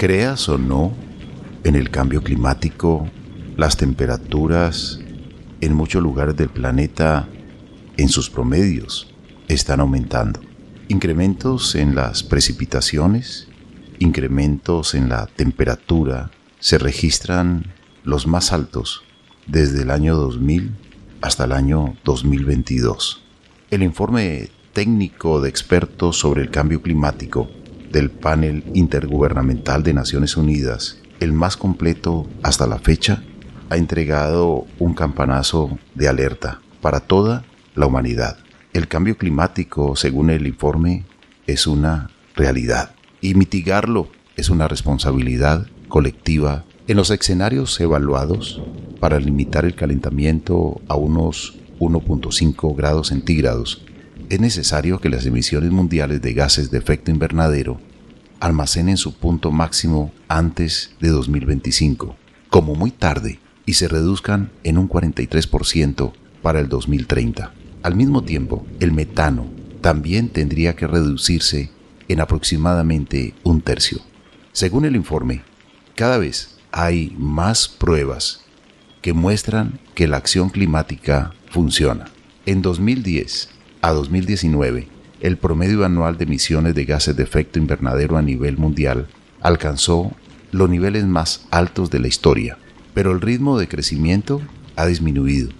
Creas o no en el cambio climático, las temperaturas en muchos lugares del planeta en sus promedios están aumentando. Incrementos en las precipitaciones, incrementos en la temperatura se registran los más altos desde el año 2000 hasta el año 2022. El informe técnico de expertos sobre el cambio climático del panel intergubernamental de Naciones Unidas, el más completo hasta la fecha, ha entregado un campanazo de alerta para toda la humanidad. El cambio climático, según el informe, es una realidad y mitigarlo es una responsabilidad colectiva en los escenarios evaluados para limitar el calentamiento a unos 1.5 grados centígrados es necesario que las emisiones mundiales de gases de efecto invernadero almacenen su punto máximo antes de 2025, como muy tarde, y se reduzcan en un 43% para el 2030. Al mismo tiempo, el metano también tendría que reducirse en aproximadamente un tercio. Según el informe, cada vez hay más pruebas que muestran que la acción climática funciona. En 2010, a 2019, el promedio anual de emisiones de gases de efecto invernadero a nivel mundial alcanzó los niveles más altos de la historia, pero el ritmo de crecimiento ha disminuido.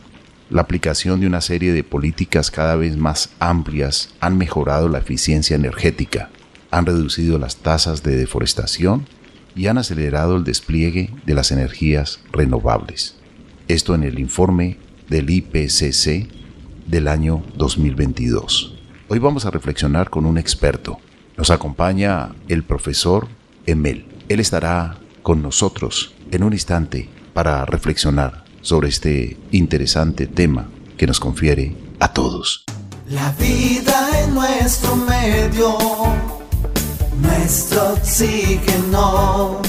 La aplicación de una serie de políticas cada vez más amplias han mejorado la eficiencia energética, han reducido las tasas de deforestación y han acelerado el despliegue de las energías renovables. Esto en el informe del IPCC del año 2022. Hoy vamos a reflexionar con un experto. Nos acompaña el profesor Emel. Él estará con nosotros en un instante para reflexionar sobre este interesante tema que nos confiere a todos. La vida en nuestro medio, nuestro oxígeno.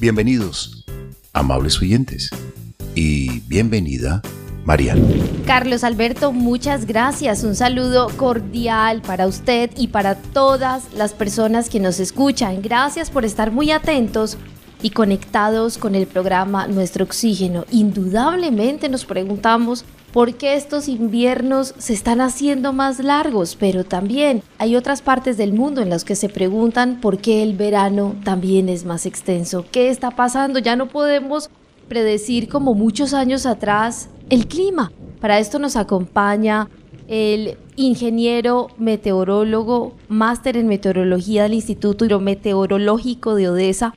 Bienvenidos, amables oyentes, y bienvenida Mariano. Carlos Alberto, muchas gracias. Un saludo cordial para usted y para todas las personas que nos escuchan. Gracias por estar muy atentos y conectados con el programa Nuestro Oxígeno. Indudablemente nos preguntamos por qué estos inviernos se están haciendo más largos, pero también hay otras partes del mundo en las que se preguntan por qué el verano también es más extenso. ¿Qué está pasando? Ya no podemos predecir como muchos años atrás el clima. Para esto nos acompaña el ingeniero meteorólogo, máster en meteorología del Instituto Hidrometeorológico de Odessa,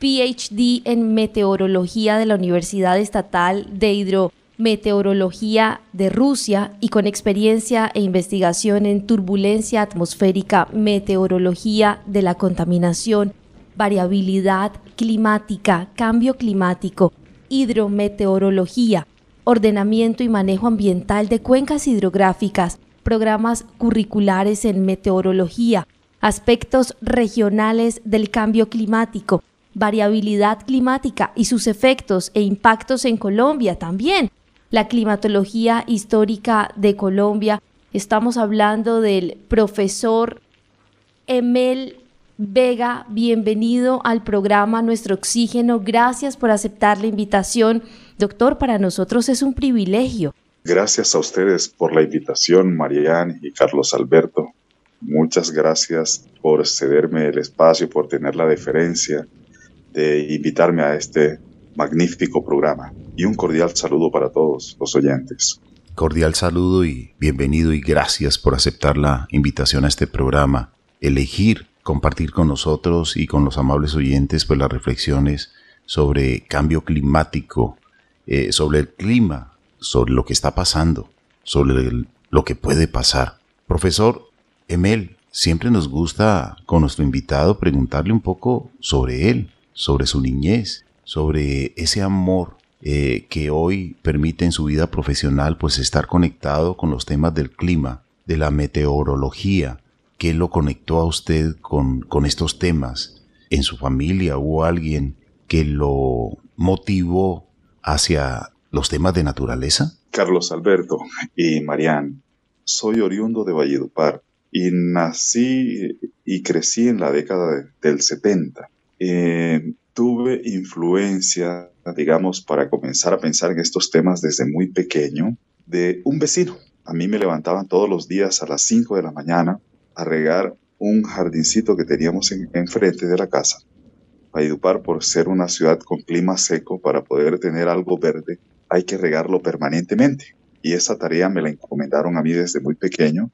PhD en meteorología de la Universidad Estatal de Hidrometeorología de Rusia y con experiencia e investigación en turbulencia atmosférica, meteorología de la contaminación, variabilidad climática, cambio climático, hidrometeorología, ordenamiento y manejo ambiental de cuencas hidrográficas, programas curriculares en meteorología, aspectos regionales del cambio climático, variabilidad climática y sus efectos e impactos en Colombia también. La climatología histórica de Colombia. Estamos hablando del profesor Emel Vega, bienvenido al programa Nuestro Oxígeno. Gracias por aceptar la invitación. Doctor, para nosotros es un privilegio. Gracias a ustedes por la invitación, Marianne y Carlos Alberto. Muchas gracias por cederme el espacio, por tener la deferencia de invitarme a este magnífico programa. Y un cordial saludo para todos los oyentes. Cordial saludo y bienvenido y gracias por aceptar la invitación a este programa. Elegir compartir con nosotros y con los amables oyentes pues las reflexiones sobre cambio climático, eh, sobre el clima, sobre lo que está pasando, sobre lo que puede pasar. Profesor Emel, siempre nos gusta con nuestro invitado preguntarle un poco sobre él, sobre su niñez, sobre ese amor eh, que hoy permite en su vida profesional pues estar conectado con los temas del clima, de la meteorología, ¿Qué lo conectó a usted con, con estos temas? ¿En su familia hubo alguien que lo motivó hacia los temas de naturaleza? Carlos Alberto y Marianne, soy oriundo de Valledupar, y nací y crecí en la década del 70. Eh, tuve influencia, digamos, para comenzar a pensar en estos temas desde muy pequeño, de un vecino. A mí me levantaban todos los días a las 5 de la mañana a regar un jardincito que teníamos enfrente de la casa. Valledupar, por ser una ciudad con clima seco, para poder tener algo verde, hay que regarlo permanentemente. Y esa tarea me la encomendaron a mí desde muy pequeño.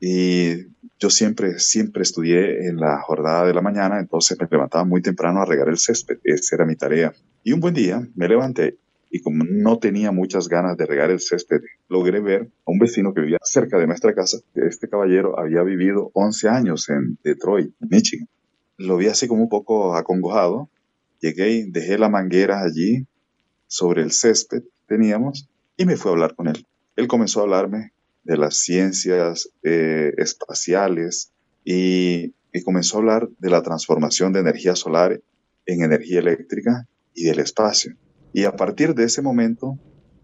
Y yo siempre, siempre estudié en la jornada de la mañana, entonces me levantaba muy temprano a regar el césped. Esa era mi tarea. Y un buen día me levanté y como no tenía muchas ganas de regar el césped, logré ver a un vecino que vivía cerca de nuestra casa. Este caballero había vivido 11 años en Detroit, Michigan. Lo vi así como un poco acongojado. Llegué y dejé la manguera allí sobre el césped teníamos y me fui a hablar con él. Él comenzó a hablarme de las ciencias eh, espaciales y, y comenzó a hablar de la transformación de energía solar en energía eléctrica y del espacio. Y a partir de ese momento,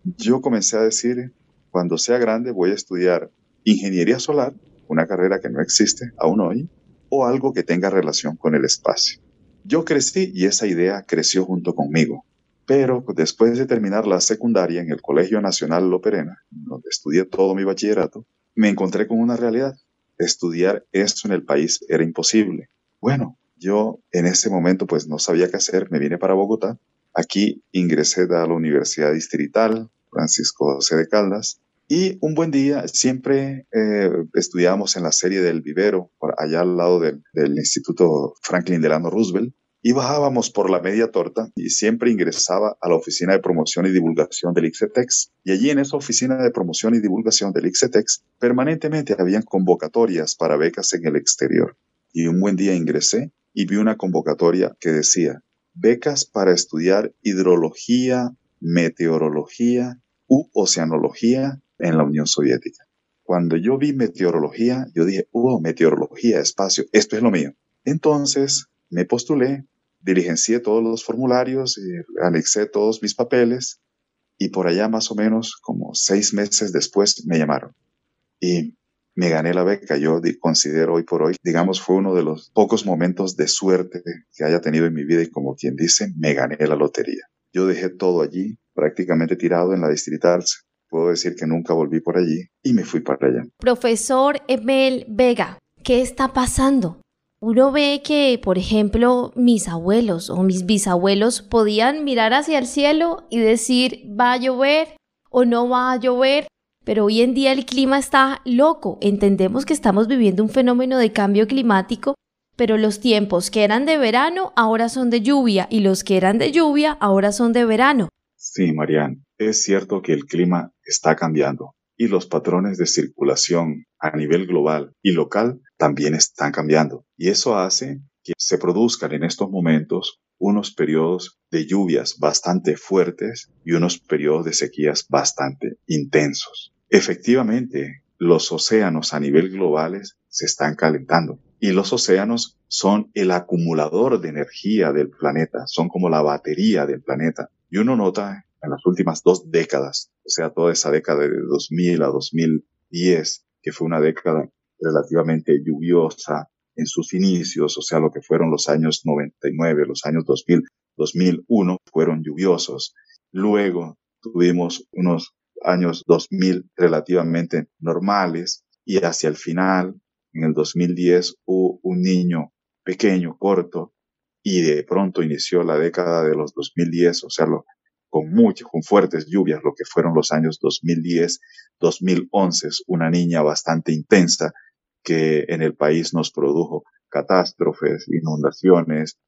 yo comencé a decir, cuando sea grande voy a estudiar ingeniería solar, una carrera que no existe aún hoy, o algo que tenga relación con el espacio. Yo crecí y esa idea creció junto conmigo. Pero después de terminar la secundaria en el Colegio Nacional Loperena, donde estudié todo mi bachillerato, me encontré con una realidad. Estudiar esto en el país era imposible. Bueno, yo en ese momento pues no sabía qué hacer, me vine para Bogotá Aquí ingresé a la Universidad Distrital Francisco José de Caldas y un buen día siempre eh, estudiábamos en la serie del vivero, por allá al lado del, Instituto Franklin Delano Roosevelt, y bajábamos por la media torta y siempre ingresaba a la oficina de promoción y divulgación del ICETEX. Y allí en esa oficina de promoción y divulgación del ICETEX permanentemente habían convocatorias para becas en el exterior. Y un buen día ingresé y vi una convocatoria que decía becas para estudiar hidrología, meteorología u oceanología en la Unión Soviética. Cuando yo vi meteorología, yo dije, oh, meteorología, espacio, esto es lo mío. Entonces me postulé, diligencié todos los formularios, anexé todos mis papeles y por allá más o menos como seis meses después me llamaron. Y me gané la beca. Yo considero hoy por hoy, digamos, fue uno de los pocos momentos de suerte que haya tenido en mi vida y como quien dice, me gané la lotería. Yo dejé todo allí, prácticamente tirado en la distrital. Puedo decir que nunca volví por allí y me fui para allá. Profesor Emel Vega, ¿qué está pasando? Uno ve que, por ejemplo, mis abuelos o mis bisabuelos podían mirar hacia el cielo y decir, va a llover o no va a llover, pero hoy en día el clima está loco. Entendemos que estamos viviendo un fenómeno de cambio climático, pero los tiempos que eran de verano ahora son de lluvia y los que eran de lluvia ahora son de verano. Sí, Marian, es cierto que el clima está cambiando y los patrones de circulación a nivel global y local también están cambiando. Y eso hace que se produzcan en estos momentos unos periodos de lluvias bastante fuertes y unos periodos de sequías bastante intensos. Efectivamente, los océanos a nivel global se están calentando y los océanos son el acumulador de energía del planeta, son como la batería del planeta. Y uno nota en las últimas dos décadas, o sea, toda esa década de 2000 a 2010, que fue una década relativamente lluviosa en sus inicios, o sea, lo que fueron los años 99, los años 2000, 2001, fueron lluviosos. Luego tuvimos unos años 2000 relativamente normales y hacia el final, en el 2010, hubo un niño pequeño, corto, y de pronto inició la década de los 2010, o sea, con muchas, con fuertes lluvias, lo que fueron los años 2010, 2011, una niña bastante intensa que en el país nos produjo catástrofes, inundaciones,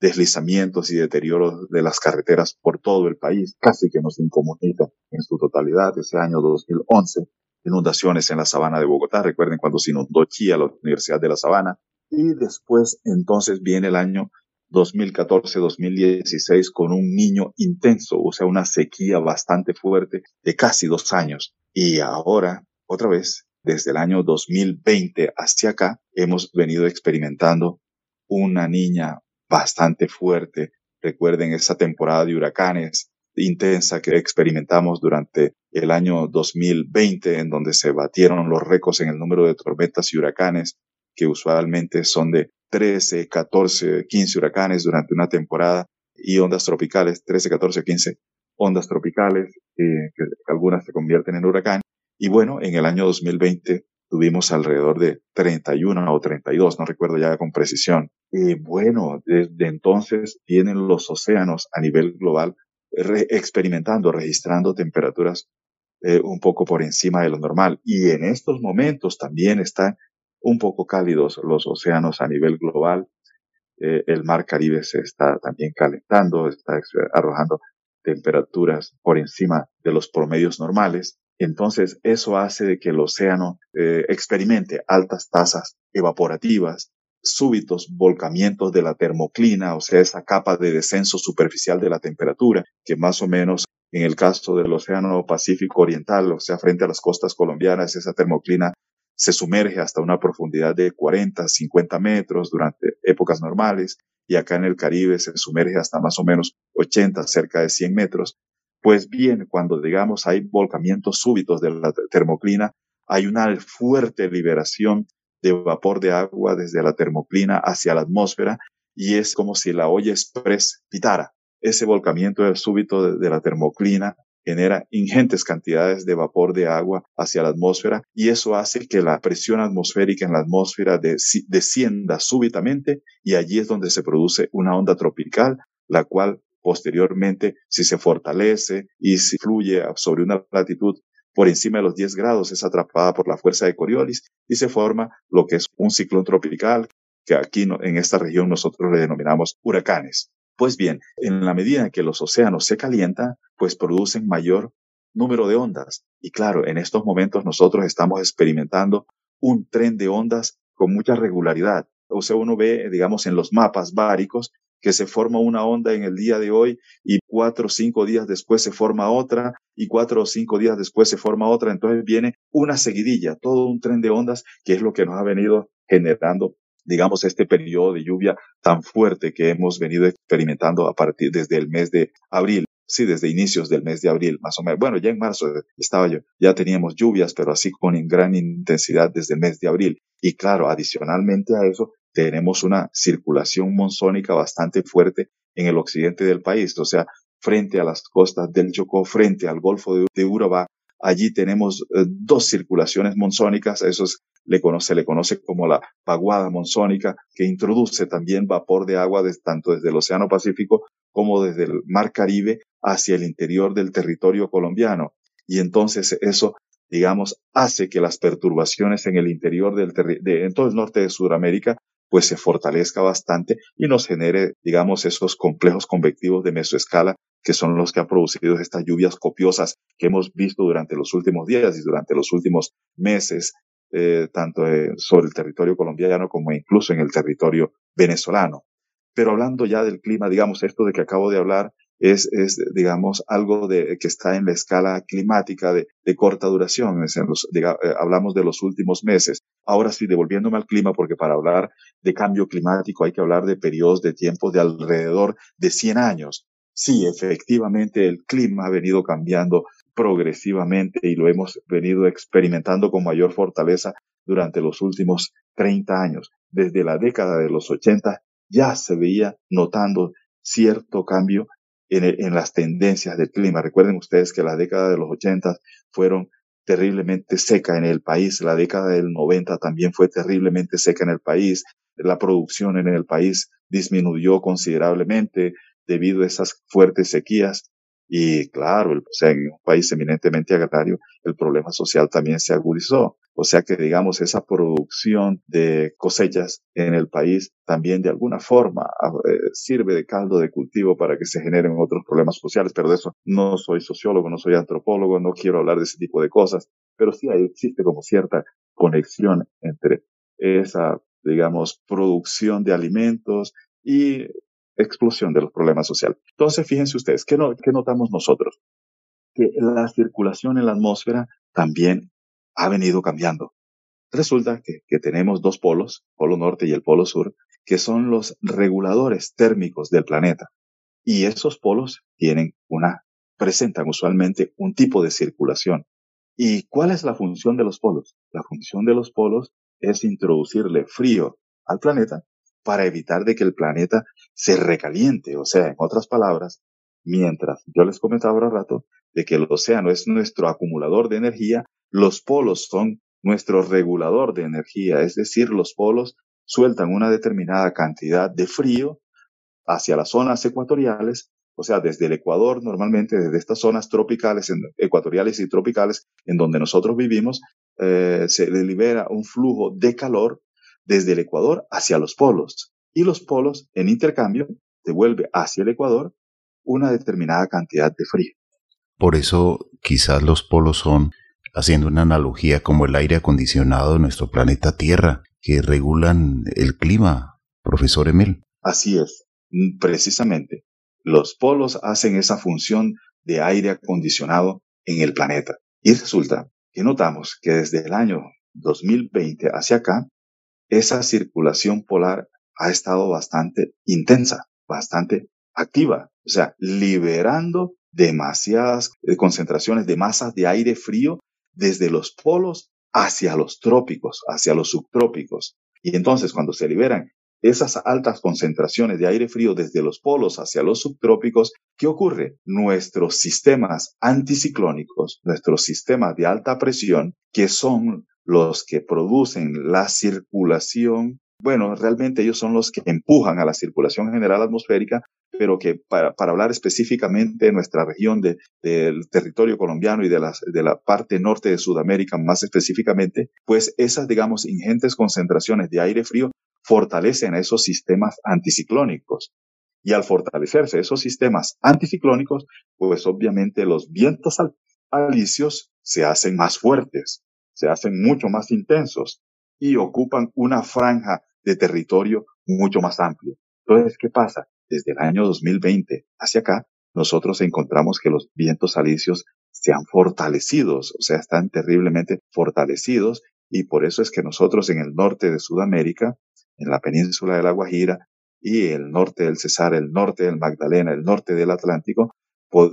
deslizamientos y deterioros de las carreteras por todo el país, casi que nos incomunica en su totalidad. Ese año 2011, inundaciones en la sabana de Bogotá, recuerden cuando se inundó Chía, la Universidad de la Sabana, y después entonces viene el año 2014-2016 con un niño intenso, o sea, una sequía bastante fuerte de casi dos años. Y ahora, otra vez, desde el año 2020 hacia acá, hemos venido experimentando una niña bastante fuerte. Recuerden esa temporada de huracanes intensa que experimentamos durante el año 2020, en donde se batieron los récords en el número de tormentas y huracanes, que usualmente son de 13, 14, 15 huracanes durante una temporada, y ondas tropicales, 13, 14, 15 ondas tropicales, eh, que algunas se convierten en huracán. Y bueno, en el año 2020 tuvimos alrededor de 31 o 32, no recuerdo ya con precisión. Y bueno, desde entonces tienen los océanos a nivel global experimentando, registrando temperaturas eh, un poco por encima de lo normal. Y en estos momentos también están un poco cálidos los océanos a nivel global. Eh, el mar Caribe se está también calentando, está arrojando temperaturas por encima de los promedios normales. Entonces, eso hace de que el océano eh, experimente altas tasas evaporativas, súbitos volcamientos de la termoclina, o sea, esa capa de descenso superficial de la temperatura, que más o menos en el caso del Océano Pacífico Oriental, o sea, frente a las costas colombianas, esa termoclina se sumerge hasta una profundidad de 40, 50 metros durante épocas normales, y acá en el Caribe se sumerge hasta más o menos 80, cerca de 100 metros. Pues bien, cuando digamos hay volcamientos súbitos de la termoclina, hay una fuerte liberación de vapor de agua desde la termoclina hacia la atmósfera y es como si la olla express pitara. Ese volcamiento súbito de, la termoclina genera ingentes cantidades de vapor de agua hacia la atmósfera y eso hace que la presión atmosférica en la atmósfera descienda súbitamente y allí es donde se produce una onda tropical, la cual Posteriormente, si se fortalece y si fluye sobre una latitud por encima de los 10 grados, es atrapada por la fuerza de Coriolis y se forma lo que es un ciclón tropical, que aquí en esta región nosotros le denominamos huracanes. Pues bien, en la medida en que los océanos se calientan, pues producen mayor número de ondas. Y claro, en estos momentos nosotros estamos experimentando un tren de ondas con mucha regularidad. O sea, uno ve, digamos, en los mapas báricos que se forma una onda en el día de hoy y cuatro o cinco días después se forma otra y cuatro o cinco días después se forma otra. Entonces viene una seguidilla, todo un tren de ondas que es lo que nos ha venido generando digamos, este periodo de lluvia tan fuerte que hemos venido experimentando a partir desde el mes de abril. Sí, desde inicios del mes de abril, más o menos. Bueno, ya en marzo estaba yo, ya teníamos lluvias, pero así con gran intensidad desde el mes de abril. Y claro, adicionalmente a eso, tenemos una circulación monzónica bastante fuerte en el occidente del país, o sea, frente a las costas del Chocó, frente al Golfo de, Urabá. Allí tenemos eh, dos circulaciones monzónicas, eso le conoce, se le conoce como la paguada monzónica, que introduce también vapor de agua tanto desde el Océano Pacífico como desde el Mar Caribe hacia el interior del territorio colombiano. Y entonces eso, digamos, hace que las perturbaciones en el interior del de, en todo el norte de Sudamérica pues se fortalezca bastante y nos genere, digamos, esos complejos convectivos de mesoescala que son los que han producido estas lluvias copiosas que hemos visto durante los últimos días y durante los últimos meses, eh, tanto sobre el territorio colombiano como incluso en el territorio venezolano. Pero hablando ya del clima, digamos, esto de que acabo de hablar es, digamos, algo de, que está en la escala climática de, corta duración. Es los, eh, hablamos de los últimos meses. Ahora sí, devolviéndome al clima, porque para hablar de cambio climático hay que hablar de periodos de tiempo de alrededor de 100 años. Sí, efectivamente, el clima ha venido cambiando progresivamente y lo hemos venido experimentando con mayor fortaleza durante los últimos 30 años. Desde la década de los 80 ya se veía notando cierto cambio en, las tendencias del clima. Recuerden ustedes que la década de los 80 fueron terriblemente seca en el país, la década del 90 también fue terriblemente seca en el país, la producción en el país disminuyó considerablemente debido a esas fuertes sequías y claro, o sea, en un país eminentemente agrario, el problema social también se agudizó. O sea que, digamos, esa producción de cosechas en el país también de alguna forma ah, eh, sirve de caldo de cultivo para que se generen otros problemas sociales, pero de eso no soy sociólogo, no soy antropólogo, no quiero hablar de ese tipo de cosas, pero sí existe como cierta conexión entre esa, digamos, producción de alimentos y explosión de los problemas sociales. Entonces, fíjense ustedes, ¿qué, ¿qué notamos nosotros? Que la circulación en la atmósfera también ha venido cambiando. Resulta que, que, tenemos dos polos, polo norte y el polo sur, que son los reguladores térmicos del planeta. Y esos polos tienen una presentan usualmente un tipo de circulación. ¿Y cuál es la función de los polos? La función de los polos es introducirle frío al planeta para evitar de que el planeta se recaliente. O sea, en otras palabras, mientras yo les comentaba ahora rato de que el océano es nuestro acumulador de energía, los polos son nuestro regulador de energía, es decir, los polos sueltan una determinada cantidad de frío hacia las zonas ecuatoriales, o sea, desde el Ecuador, normalmente desde estas zonas tropicales, ecuatoriales y tropicales, en donde nosotros vivimos, eh, se libera un flujo de calor desde el Ecuador hacia los polos. Y los polos, en intercambio, devuelve hacia el Ecuador una determinada cantidad de frío. Por eso quizás los polos son, haciendo una analogía como el aire acondicionado de nuestro planeta Tierra, que regulan el clima, profesor Emil. Así es, precisamente. Los polos hacen esa función de aire acondicionado en el planeta. Y resulta que notamos que desde el año 2020 hacia acá, esa circulación polar ha estado bastante intensa, bastante activa, o sea, liberando demasiadas eh, concentraciones de masas de aire frío desde los polos hacia los trópicos, hacia los subtrópicos. Y entonces cuando se liberan esas altas concentraciones de aire frío desde los polos hacia los subtrópicos, ¿qué ocurre? Nuestros sistemas anticiclónicos, nuestros sistemas de alta presión, que son los que producen la circulación bueno, realmente ellos son los que empujan a la circulación general atmosférica, pero que para, hablar específicamente de nuestra región del territorio colombiano y de, de la parte norte de Sudamérica más específicamente, pues esas, digamos, ingentes concentraciones de aire frío fortalecen a esos sistemas anticiclónicos. Y al fortalecerse esos sistemas anticiclónicos, pues obviamente los vientos alisios se hacen más fuertes, se hacen mucho más intensos y ocupan una franja de territorio mucho más amplio. Entonces, ¿qué pasa? Desde el año 2020 hacia acá, nosotros encontramos que los vientos alisios se han fortalecido, o sea, están terriblemente fortalecidos y por eso es que nosotros en el norte de Sudamérica, en la península de la Guajira y el norte del Cesar, el norte del Magdalena, el norte del Atlántico,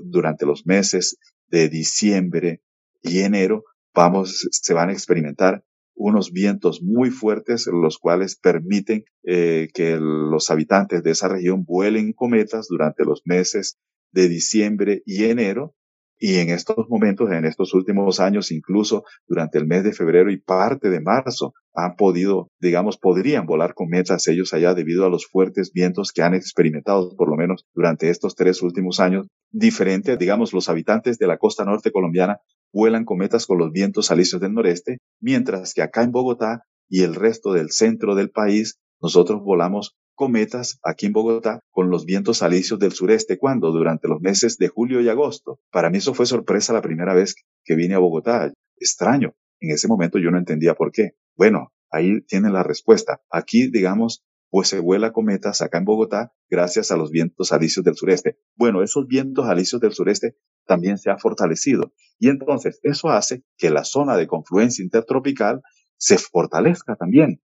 durante los meses de diciembre y enero, vamos, se van a experimentar unos vientos muy fuertes, los cuales permiten eh, que los habitantes de esa región vuelen cometas durante los meses de diciembre y enero. Y en estos momentos, en estos últimos años, incluso durante el mes de febrero y parte de marzo, han podido, digamos, podrían volar cometas ellos allá debido a los fuertes vientos que han experimentado, por lo menos durante estos tres últimos años. Diferente, digamos, los habitantes de la costa norte colombiana vuelan cometas con los vientos alisios del noreste, mientras que acá en Bogotá y el resto del centro del país, nosotros volamos cometas aquí en Bogotá con los vientos alisios del sureste. ¿Cuándo? Durante los meses de julio y agosto. Para mí eso fue sorpresa la primera vez que vine a Bogotá. Extraño. En ese momento yo no entendía por qué. Bueno, ahí tienen la respuesta. Aquí, digamos, pues se vuela cometas acá en Bogotá gracias a los vientos alisios del sureste. Bueno, esos vientos alisios del sureste también se han fortalecido y entonces eso hace que la zona de confluencia intertropical se fortalezca también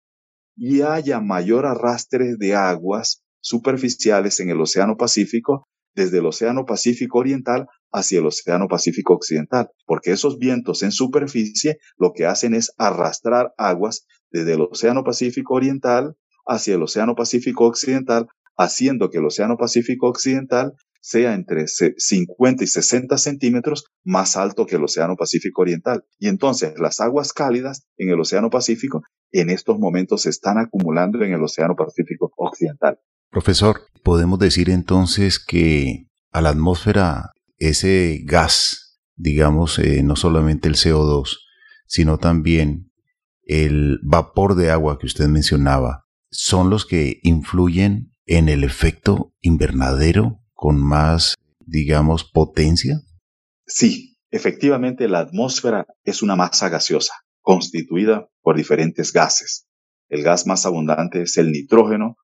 y haya mayor arrastre de aguas superficiales en el Océano Pacífico desde el Océano Pacífico Oriental hacia el Océano Pacífico Occidental, porque esos vientos en superficie lo que hacen es arrastrar aguas desde el Océano Pacífico Oriental hacia el Océano Pacífico Occidental, haciendo que el Océano Pacífico Occidental sea entre 50 y 60 centímetros más alto que el Océano Pacífico Oriental. Y entonces las aguas cálidas en el Océano Pacífico en estos momentos se están acumulando en el Océano Pacífico Occidental. Profesor, podemos decir entonces que a la atmósfera ese gas, digamos, eh, no solamente el CO2, sino también el vapor de agua que usted mencionaba, son los que influyen en el efecto invernadero con más, digamos, potencia? Sí, efectivamente la atmósfera es una masa gaseosa constituida por diferentes gases. El gas más abundante es el nitrógeno,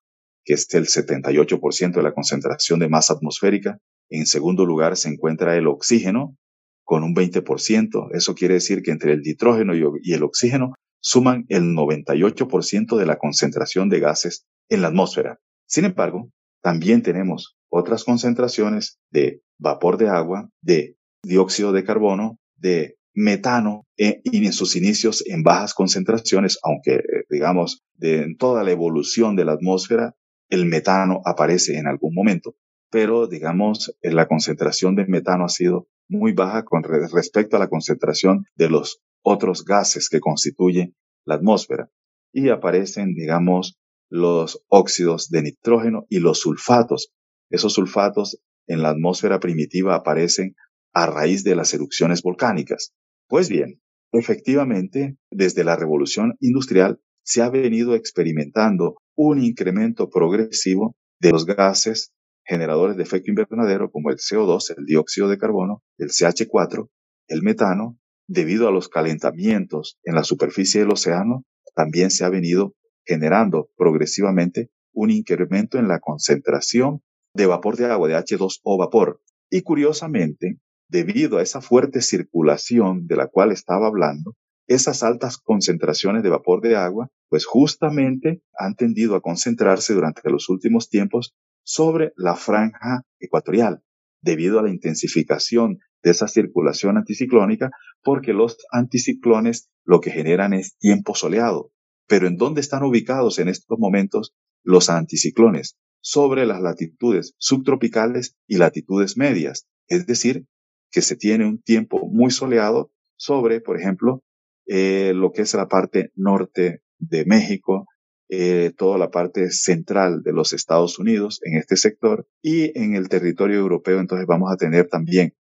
que es el 78% de la concentración de masa atmosférica. En segundo lugar se encuentra el oxígeno, con un 20%. Eso quiere decir que entre el nitrógeno y el oxígeno suman el 98% de la concentración de gases en la atmósfera. Sin embargo, también tenemos otras concentraciones de vapor de agua, de dióxido de carbono, de metano eh, y en sus inicios en bajas concentraciones, aunque eh, digamos en toda la evolución de la atmósfera el metano aparece en algún momento, pero digamos la concentración de metano ha sido muy baja con respecto a la concentración de los otros gases que constituyen la atmósfera y aparecen digamos los óxidos de nitrógeno y los sulfatos. Esos sulfatos en la atmósfera primitiva aparecen a raíz de las erupciones volcánicas. Pues bien, efectivamente, desde la revolución industrial se ha venido experimentando un incremento progresivo de los gases generadores de efecto invernadero como el CO2, el dióxido de carbono, el CH4, el metano, debido a los calentamientos en la superficie del océano, también se ha venido generando progresivamente un incremento en la concentración de vapor de agua, de H2O vapor. Y curiosamente, debido a esa fuerte circulación de la cual estaba hablando, esas altas concentraciones de vapor de agua, pues justamente han tendido a concentrarse durante los últimos tiempos sobre la franja ecuatorial, debido a la intensificación de esa circulación anticiclónica, porque los anticiclones lo que generan es tiempo soleado. Pero ¿en dónde están ubicados en estos momentos los anticiclones? Sobre las latitudes subtropicales y latitudes medias, es decir, que se tiene un tiempo muy soleado sobre, por ejemplo, eh, lo que es la parte norte de México, eh, toda la parte central de los Estados Unidos en este sector y en el territorio europeo entonces vamos a tener también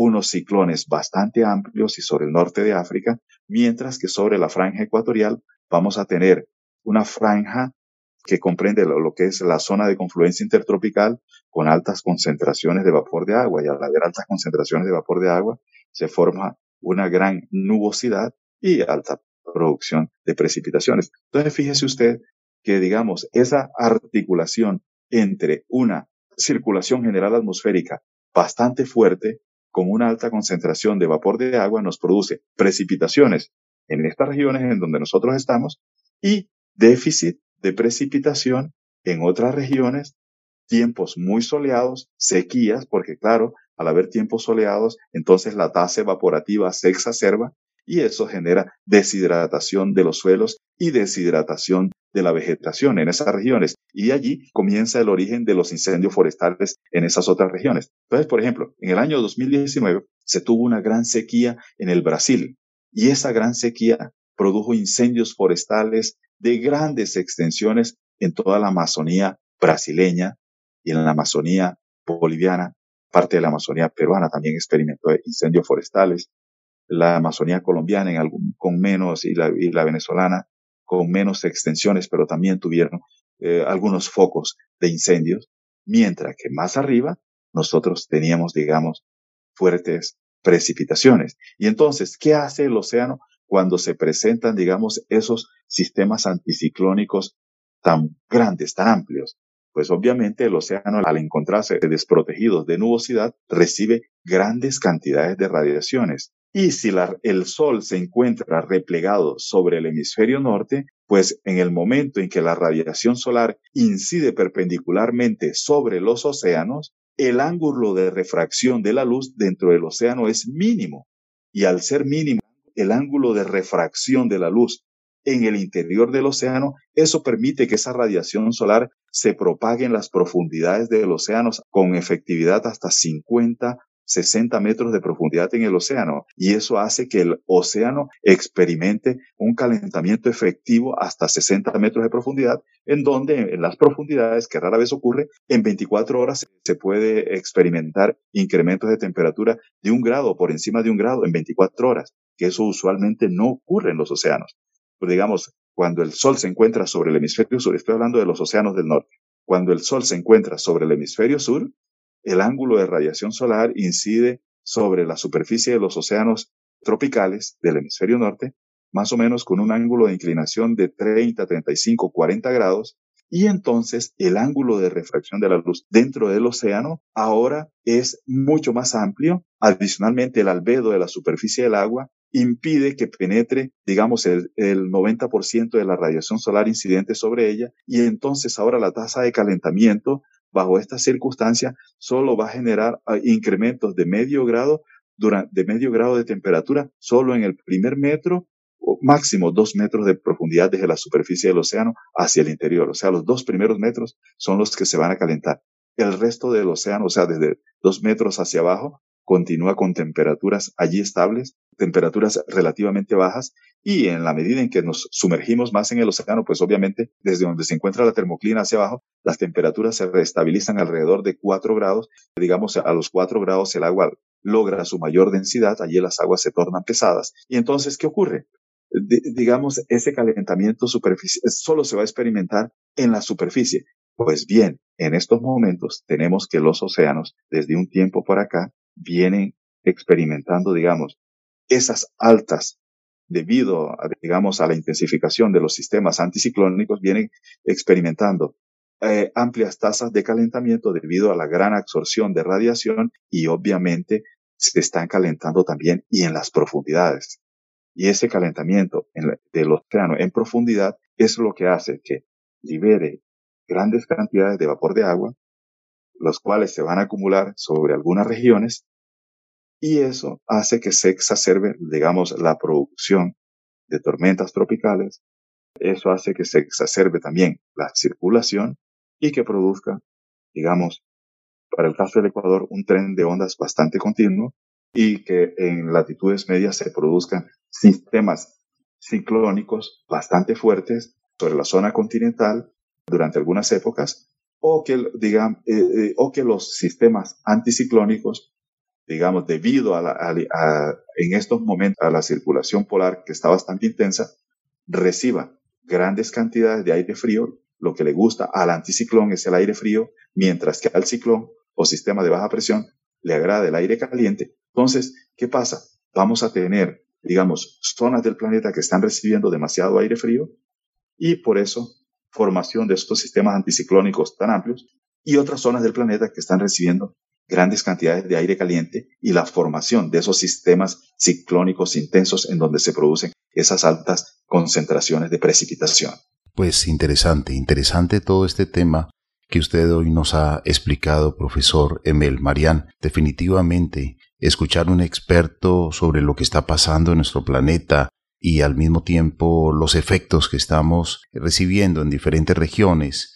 unos ciclones bastante amplios y sobre el norte de África, mientras que sobre la franja ecuatorial vamos a tener una franja que comprende lo, que es la zona de confluencia intertropical con altas concentraciones de vapor de agua. Y al haber altas concentraciones de vapor de agua, se forma una gran nubosidad y alta producción de precipitaciones. Entonces, fíjese usted que, digamos, esa articulación entre una circulación general atmosférica bastante fuerte con una alta concentración de vapor de agua nos produce precipitaciones en estas regiones en donde nosotros estamos y déficit de precipitación en otras regiones, tiempos muy soleados, sequías, porque claro, al haber tiempos soleados, entonces la tasa evaporativa se exacerba y eso genera deshidratación de los suelos y deshidratación de la vegetación en esas regiones. Y allí comienza el origen de los incendios forestales en esas otras regiones. Entonces, por ejemplo, en el año 2019 se tuvo una gran sequía en el Brasil y esa gran sequía produjo incendios forestales de grandes extensiones en toda la Amazonía brasileña y en la Amazonía boliviana, parte de la Amazonía peruana también experimentó incendios forestales, la Amazonía colombiana en algún, con menos y la, y la venezolana con menos extensiones, pero también tuvieron eh, algunos focos de incendios, mientras que más arriba nosotros teníamos, digamos, fuertes precipitaciones. Y entonces, ¿qué hace el océano cuando se presentan, digamos, esos sistemas anticiclónicos tan grandes, tan amplios? Pues obviamente el océano, al encontrarse desprotegido de nubosidad, recibe grandes cantidades de radiaciones. Y si el Sol se encuentra replegado sobre el hemisferio norte, pues en el momento en que la radiación solar incide perpendicularmente sobre los océanos, el ángulo de refracción de la luz dentro del océano es mínimo. Y al ser mínimo el ángulo de refracción de la luz en el interior del océano, eso permite que esa radiación solar se propague en las profundidades del océano con efectividad hasta 50 60 metros de profundidad en el océano y eso hace que el océano experimente un calentamiento efectivo hasta 60 metros de profundidad, en donde en las profundidades, que rara vez ocurre, en 24 horas se puede experimentar incrementos de temperatura de un grado por encima de un grado en 24 horas, que eso usualmente no ocurre en los océanos. Pues digamos, cuando el Sol se encuentra sobre el hemisferio sur, estoy hablando de los océanos del norte, cuando el Sol se encuentra sobre el hemisferio sur, el ángulo de radiación solar incide sobre la superficie de los océanos tropicales del hemisferio norte, más o menos con un ángulo de inclinación de 30, 35, 40 grados, y entonces el ángulo de refracción de la luz dentro del océano ahora es mucho más amplio. Adicionalmente, el albedo de la superficie del agua impide que penetre, digamos, el, el 90% de la radiación solar incidente sobre ella, y entonces ahora la tasa de calentamiento bajo esta circunstancia, solo va a generar ah, incrementos de medio grado durante, de medio grado de temperatura solo en el primer metro máximo dos metros de profundidad desde la superficie del océano hacia el interior. O sea, los dos primeros metros son los que se van a calentar. El resto del océano, o sea, desde dos metros hacia abajo, continúa con temperaturas allí estables, temperaturas relativamente bajas, y en la medida en que nos sumergimos más en el océano, pues obviamente desde donde se encuentra la termoclina hacia abajo, las temperaturas se restabilizan alrededor de 4 grados. Digamos, a los 4 grados el agua logra su mayor densidad, allí las aguas se tornan pesadas. Y entonces, ¿qué ocurre? digamos, ese calentamiento superficial solo se va a experimentar en la superficie. Pues bien, en estos momentos tenemos que los océanos, desde un tiempo por acá, vienen experimentando, digamos, esas altas debido, a, digamos, a la intensificación de los sistemas anticiclónicos, vienen experimentando eh, amplias tasas de calentamiento debido a la gran absorción de radiación y obviamente se están calentando también y en las profundidades. Y ese calentamiento del océano en profundidad es lo que hace que libere grandes cantidades de vapor de agua, los cuales se van a acumular sobre algunas regiones, y eso hace que se exacerbe, digamos, la producción de tormentas tropicales, eso hace que se exacerbe también la circulación y que produzca, digamos, para el caso del Ecuador, un tren de ondas bastante continuo y que en latitudes medias se produzcan sistemas ciclónicos bastante fuertes sobre la zona continental durante algunas épocas o que, digamos, eh, eh, o que los sistemas anticiclónicos, digamos, debido a, la, en estos momentos a la circulación polar que está bastante intensa, reciban grandes cantidades de aire frío. Lo que le gusta al anticiclón es el aire frío, mientras que al ciclón o sistema de baja presión le agrada el aire caliente. Entonces, ¿qué pasa? Vamos a tener, digamos, zonas del planeta que están recibiendo demasiado aire frío y por eso formación de estos sistemas anticiclónicos tan amplios y otras zonas del planeta que están recibiendo grandes cantidades de aire caliente y la formación de esos sistemas ciclónicos intensos en donde se producen esas altas concentraciones de precipitación. Pues interesante, interesante todo este tema que usted hoy nos ha explicado, profesor Emel Marián. Definitivamente, escuchar un experto sobre lo que está pasando en nuestro planeta y al mismo tiempo los efectos que estamos recibiendo en diferentes regiones,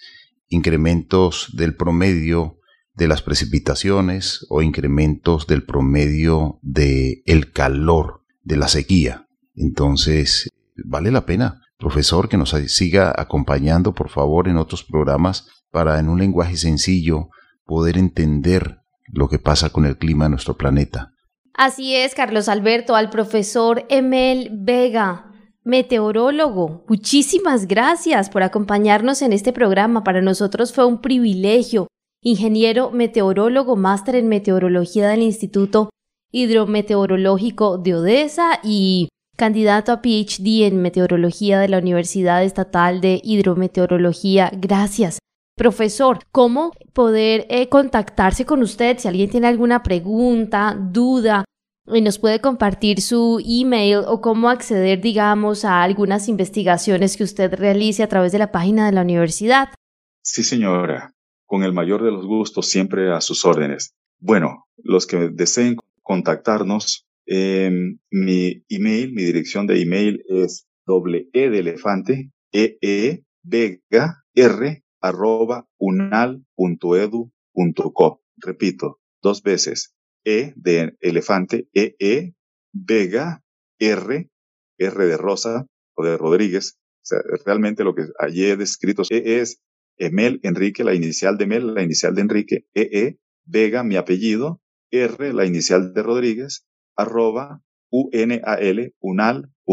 incrementos del promedio de las precipitaciones o incrementos del promedio de el calor de la sequía. Entonces, vale la pena, profesor, que nos siga acompañando, por favor, en otros programas para en un lenguaje sencillo poder entender lo que pasa con el clima de nuestro planeta. Así es, Carlos Alberto, al profesor Emel Vega, meteorólogo. Muchísimas gracias por acompañarnos en este programa. Para nosotros fue un privilegio. Ingeniero meteorólogo, máster en meteorología del Instituto Hidrometeorológico de Odessa y candidato a PhD en meteorología de la Universidad Estatal de Hidrometeorología. Gracias. Profesor, ¿cómo poder eh, contactarse con usted si alguien tiene alguna pregunta, duda? Y nos puede compartir su email o cómo acceder, digamos, a algunas investigaciones que usted realice a través de la página de la universidad. Sí, señora, con el mayor de los gustos, siempre a sus órdenes. Bueno, los que deseen contactarnos, em, mi email, mi dirección de email es doble E de elefante, E, E, Vega, R, arroba unal.edu.co. Repito, dos veces. E de elefante, E, E, Vega, R, R de Rosa o de Rodríguez. O sea, realmente lo que allí he descrito es Emel Enrique, la inicial de Emel, la inicial de Enrique, E, E, Vega, mi apellido, R, la inicial de Rodríguez, arroba unal,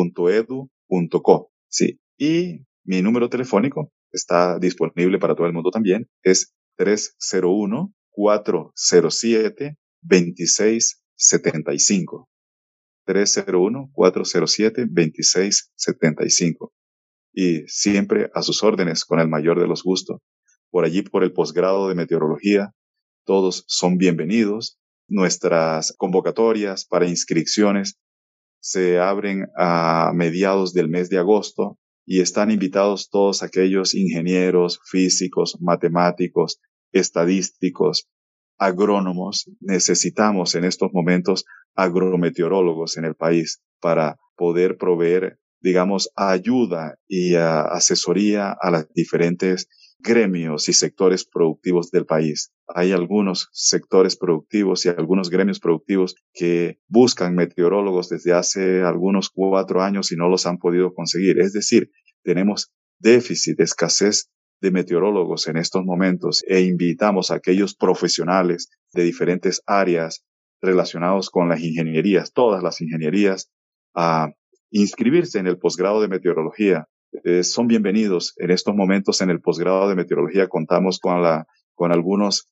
unal.edu.co. Sí. Y mi número telefónico, está disponible para todo el mundo también, es 301-407-2675. 301-407-2675. Y siempre a sus órdenes con el mayor de los gustos. Por allí, por el posgrado de meteorología, todos son bienvenidos. Nuestras convocatorias para inscripciones se abren a mediados del mes de agosto y están invitados todos aquellos ingenieros, físicos, matemáticos, estadísticos, agrónomos. Necesitamos en estos momentos agrometeorólogos en el país para poder proveer, digamos, ayuda y asesoría a las diferentes gremios y sectores productivos del país. Hay algunos sectores productivos y algunos gremios productivos que buscan meteorólogos desde hace algunos cuatro años y no los han podido conseguir. Es decir, tenemos déficit, escasez de meteorólogos en estos momentos e invitamos a aquellos profesionales de diferentes áreas relacionados con las ingenierías, todas las ingenierías, a inscribirse en el posgrado de meteorología eh, son bienvenidos. En estos momentos en el posgrado de meteorología contamos con, la, con algunos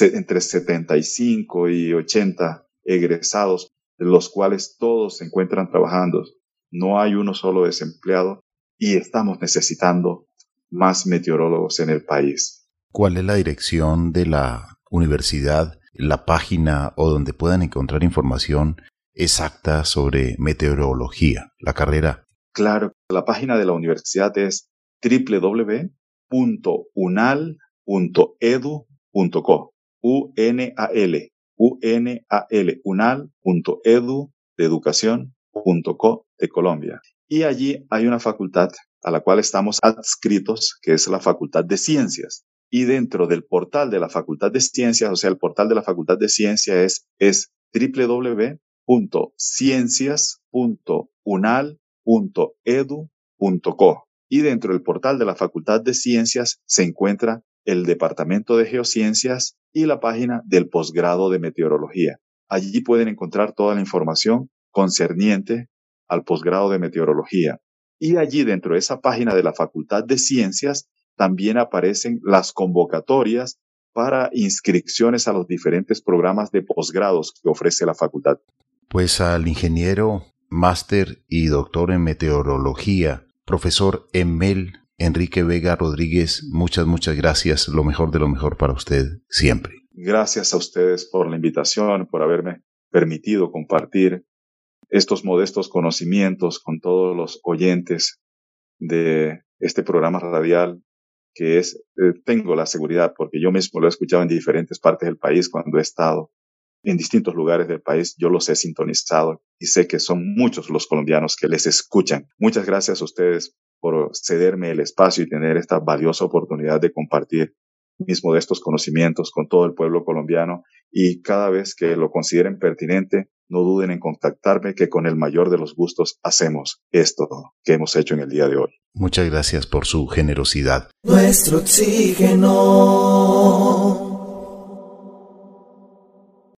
entre 75 y 80 egresados, los cuales todos se encuentran trabajando. No hay uno solo desempleado y estamos necesitando más meteorólogos en el país. ¿Cuál es la dirección de la universidad, la página o donde puedan encontrar información exacta sobre meteorología, la carrera Claro, la página de la universidad es www.unal.edu.co. U-N-A-L, U-N-A-L, unal.edu de educación.co de Colombia. Y allí hay una facultad a la cual estamos adscritos, que es la Facultad de Ciencias. Y dentro del portal de la Facultad de Ciencias, o sea, el portal de la Facultad de Ciencias es, es edu.co y dentro del portal de la Facultad de Ciencias se encuentra el Departamento de Geociencias y la página del posgrado de Meteorología. Allí pueden encontrar toda la información concerniente al posgrado de Meteorología. Y allí dentro de esa página de la Facultad de Ciencias también aparecen las convocatorias para inscripciones a los diferentes programas de posgrados que ofrece la facultad. Pues al ingeniero máster y doctor en meteorología, profesor Emel Enrique Vega Rodríguez, muchas, muchas gracias. Lo mejor de lo mejor para usted siempre. Gracias a ustedes por la invitación, por haberme permitido compartir estos modestos conocimientos con todos los oyentes de este programa radial que es, eh, tengo la seguridad, porque yo mismo lo he escuchado en diferentes partes del país cuando he estado en distintos lugares del país. Yo los he sintonizado y sé que son muchos los colombianos que les escuchan. Muchas gracias a ustedes por cederme el espacio y tener esta valiosa oportunidad de compartir mis modestos conocimientos con todo el pueblo colombiano y cada vez que lo consideren pertinente, no duden en contactarme que con el mayor de los gustos hacemos esto que hemos hecho en el día de hoy. Muchas gracias por su generosidad. Nuestro oxígeno.